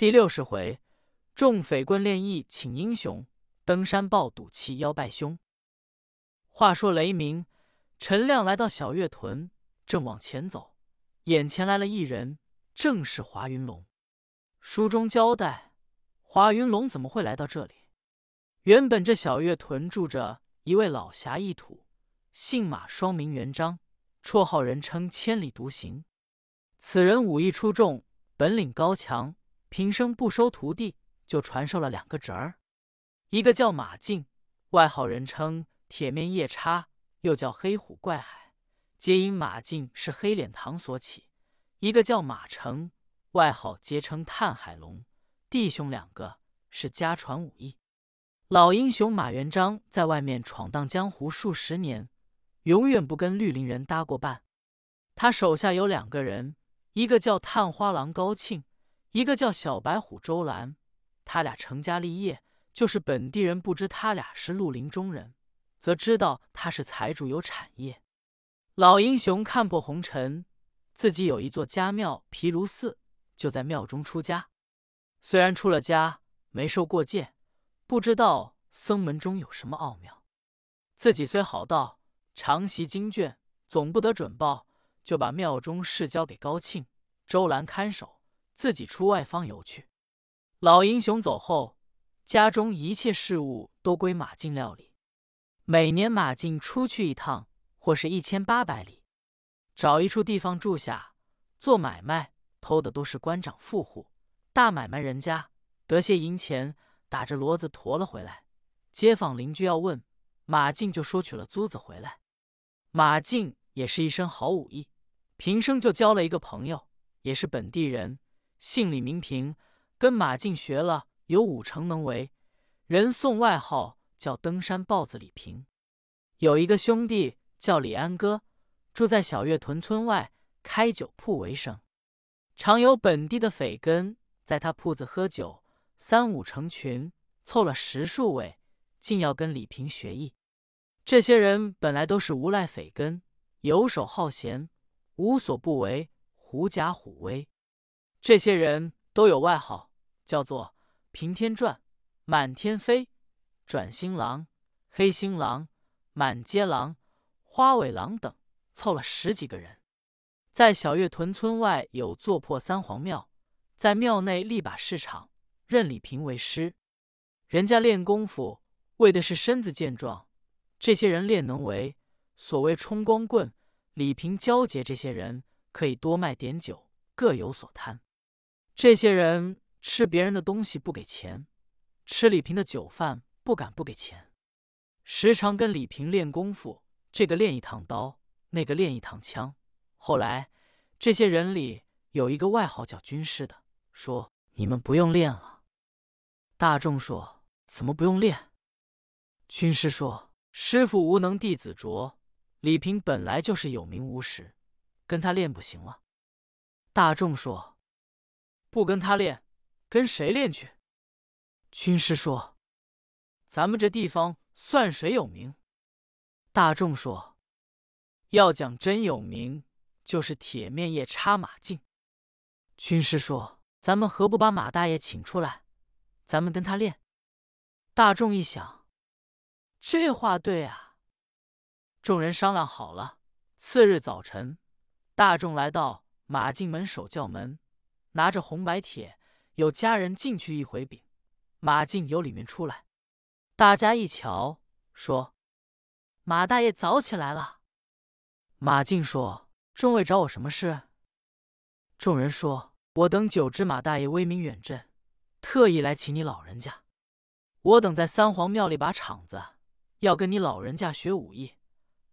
第六十回，众匪棍练义请英雄，登山抱赌气邀拜兄。话说雷鸣，陈亮来到小月屯，正往前走，眼前来了一人，正是华云龙。书中交代，华云龙怎么会来到这里？原本这小月屯住着一位老侠义土，姓马，双名元璋，绰号人称千里独行。此人武艺出众，本领高强，平生不收徒弟，就传授了两个侄儿，一个叫马进，外号人称铁面夜叉，又叫黑虎怪海，皆因马进是黑脸堂所起；一个叫马成，外号皆称探海龙。弟兄两个是家传武艺。老英雄马元璋在外面闯荡江湖数十年，永远不跟绿林人搭过伴。他手下有两个人，一个叫探花郎高庆，一个叫小白虎周兰。他俩成家立业，就是本地人不知他俩是绿林中人，则知道他是财主有产业。老英雄看破红尘，自己有一座家庙毗卢寺，就在庙中出家。虽然出了家，没受过戒。不知道僧门中有什么奥妙，自己虽好道，常习经卷，总不得准报，就把庙中事交给高庆、周兰看守，自己出外方游去。老英雄走后，家中一切事务都归马进料理。每年马进出去一趟，或是一千八百里，找一处地方住下，做买卖，偷的都是官长富户、大买卖人家，得些银钱。打着骡子驮了回来，街坊邻居要问马进，就说取了租子回来。马进也是一身好武艺，平生就交了一个朋友，也是本地人，姓李名平，跟马进学了有五成能为，人送外号叫登山豹子李平。有一个兄弟叫李安哥，住在小月屯村外，开酒铺为生，常有本地的匪根在他铺子喝酒。三五成群，凑了十数位，竟要跟李平学艺。这些人本来都是无赖匪根，游手好闲，无所不为，狐假虎威。这些人都有外号，叫做平天转、满天飞、转星郎、黑星郎、满街狼、花尾狼等，凑了十几个人，在小月屯村外有座破三皇庙，在庙内立把市场。认李平为师，人家练功夫为的是身子健壮。这些人练能为所谓冲光棍。李平交结这些人，可以多卖点酒，各有所贪。这些人吃别人的东西不给钱，吃李平的酒饭不敢不给钱，时常跟李平练功夫。这个练一趟刀，那个练一趟枪。后来这些人里有一个外号叫军师的，说：“你们不用练了。”大众说：“怎么不用练？”军师说：“师傅无能，弟子拙。李平本来就是有名无实，跟他练不行了。”大众说：“不跟他练，跟谁练去？”军师说：“咱们这地方算谁有名？”大众说：“要讲真有名，就是铁面夜叉马进。”军师说：“咱们何不把马大爷请出来？”咱们跟他练。大众一想，这话对啊。众人商量好了，次日早晨，大众来到马进门守教门，拿着红白帖，有家人进去一回禀。马进由里面出来，大家一瞧，说：“马大爷早起来了。”马进说：“众位找我什么事？”众人说：“我等久知马大爷威名远震。”特意来请你老人家，我等在三皇庙里把场子，要跟你老人家学武艺。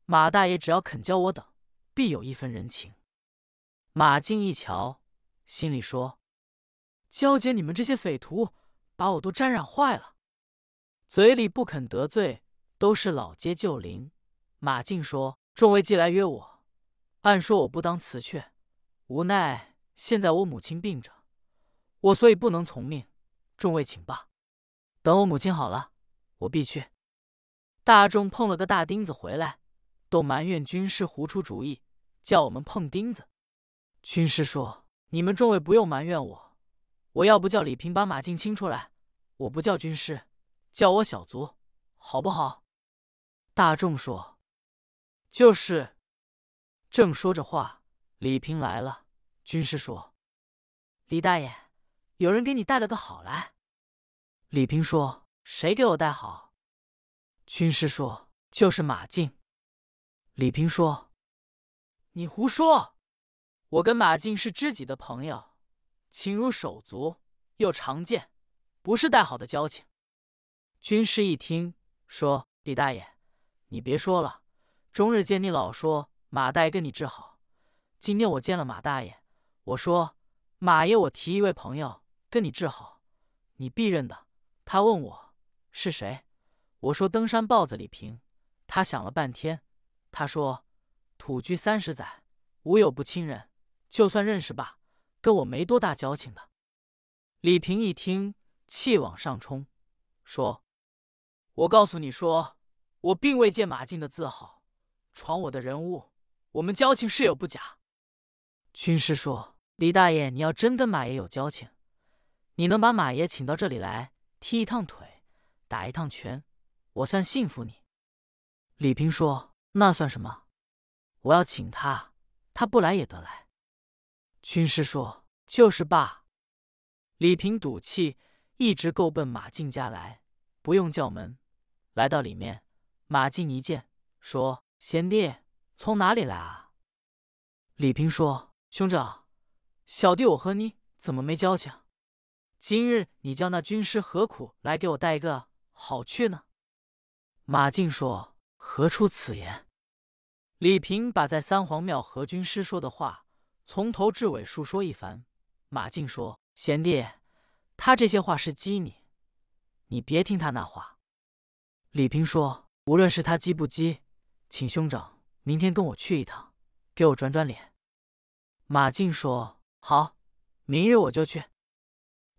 马大爷只要肯教我等，必有一分人情。马进一瞧，心里说：交接你们这些匪徒，把我都沾染坏了。嘴里不肯得罪，都是老街旧邻。马进说：众位既来约我，按说我不当辞却，无奈现在我母亲病着，我所以不能从命。众位请罢，等我母亲好了，我必去。大众碰了个大钉子回来，都埋怨军师胡出主意，叫我们碰钉子。军师说：“你们众位不用埋怨我，我要不叫李平把马进清出来，我不叫军师，叫我小卒，好不好？大众说：“就是。”正说着话，李平来了。军师说：“李大爷，有人给你带了个好来。”李平说：“谁给我带好？”军师说：“就是马进。”李平说：“你胡说！我跟马进是知己的朋友，亲如手足，又常见，不是带好的交情。”军师一听，说：“李大爷，你别说了，终日见你老说马大爷跟你治好。今天我见了马大爷，我说马爷，我提一位朋友跟你治好，你必认的。他问我是谁，我说登山豹子李平。他想了半天，他说土居三十载，无有不亲人，就算认识吧，跟我没多大交情的。”李平一听，气往上冲，说。我告诉你说，我并未借马进的字号闯我的人物，我们交情是有不假。军师说：“李大爷，你要真跟马爷有交情，你能把马爷请到这里来踢一趟腿，打一趟拳，我算信服你。”李平说：“那算什么？我要请他，他不来也得来。”军师说：“就是罢。”李平赌气，一直够奔马进家来，不用叫门。来到里面，马进一见，说：“贤弟，从哪里来啊？”李平说：“兄长，小弟我和你怎么没交情？今日你叫那军师何苦来给我带一个好去呢？”马进说：“何出此言？”李平把在三皇庙和军师说的话从头至尾述说一番。马进说：“贤弟，他这些话是激你，你别听他那话。”李平说：“无论是他激不激，请兄长明天跟我去一趟，给我转转脸。”马进说：“好，明日我就去。”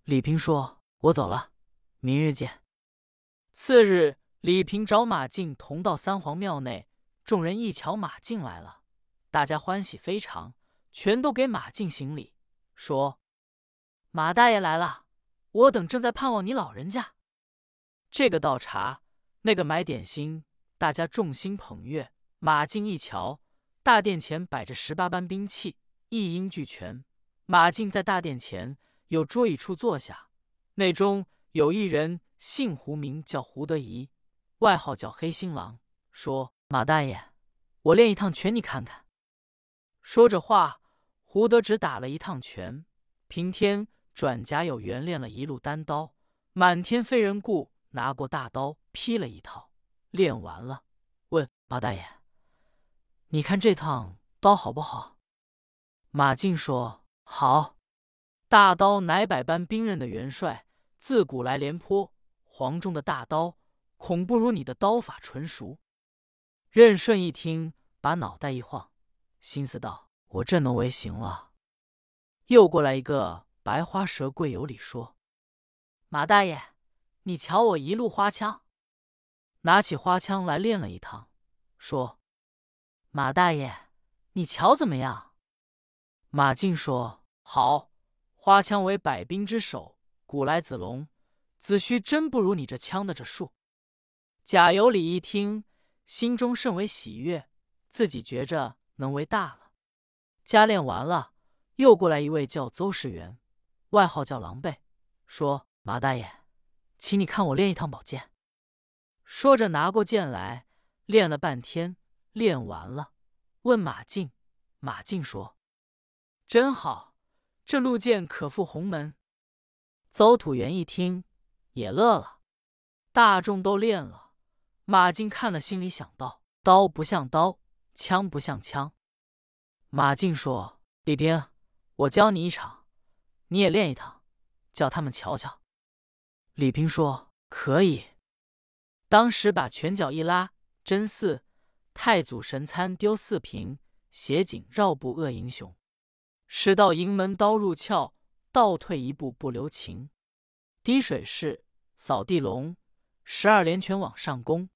李平说：“我走了，明日见。”次日，李平找马进同到三皇庙内，众人一瞧马进来了，大家欢喜非常，全都给马进行礼，说：“马大爷来了，我等正在盼望你老人家。”这个倒茶。那个买点心，大家众星捧月。马进一瞧，大殿前摆着十八般兵器，一应俱全。马进在大殿前有桌椅处坐下，内中有一人，姓胡，名叫胡德仪，外号叫黑心狼。说：“马大爷，我练一趟拳，你看看。”说着话，胡德只打了一趟拳，平天转甲有缘练了一路单刀，满天飞人故拿过大刀。劈了一套，练完了，问马大爷：“你看这趟刀好不好？”马进说：“好。大刀乃百般兵刃的元帅，自古来廉颇、黄忠的大刀，恐不如你的刀法纯熟。”任顺一听，把脑袋一晃，心思道：“我这能为行了。”又过来一个白花蛇，跪有礼说：“马大爷，你瞧我一路花枪。”拿起花枪来练了一趟，说：“马大爷，你瞧怎么样？”马进说：“好，花枪为百兵之首，古来子龙，子虚真不如你这枪的这术。”贾有礼一听，心中甚为喜悦，自己觉着能为大了。加练完了，又过来一位叫邹世元，外号叫狼狈，说：“马大爷，请你看我练一趟宝剑。”说着，拿过剑来，练了半天，练完了，问马进。马进说：“真好，这路剑可赴鸿门。”邹土元一听，也乐了。大众都练了，马进看了，心里想到：刀不像刀，枪不像枪。马进说：“李平，我教你一场，你也练一趟，叫他们瞧瞧。”李平说：“可以。”当时把拳脚一拉，真似太祖神参丢四平，斜颈绕步恶英雄。使到营门刀入鞘，倒退一步不留情。滴水式扫地龙，十二连拳往上攻。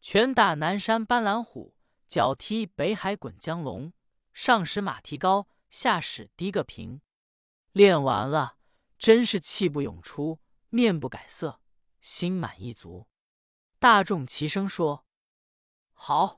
拳打南山斑斓虎，脚踢北海滚江龙。上使马蹄高，下使低个平。练完了，真是气不涌出，面不改色，心满意足。大众齐声说：“好。”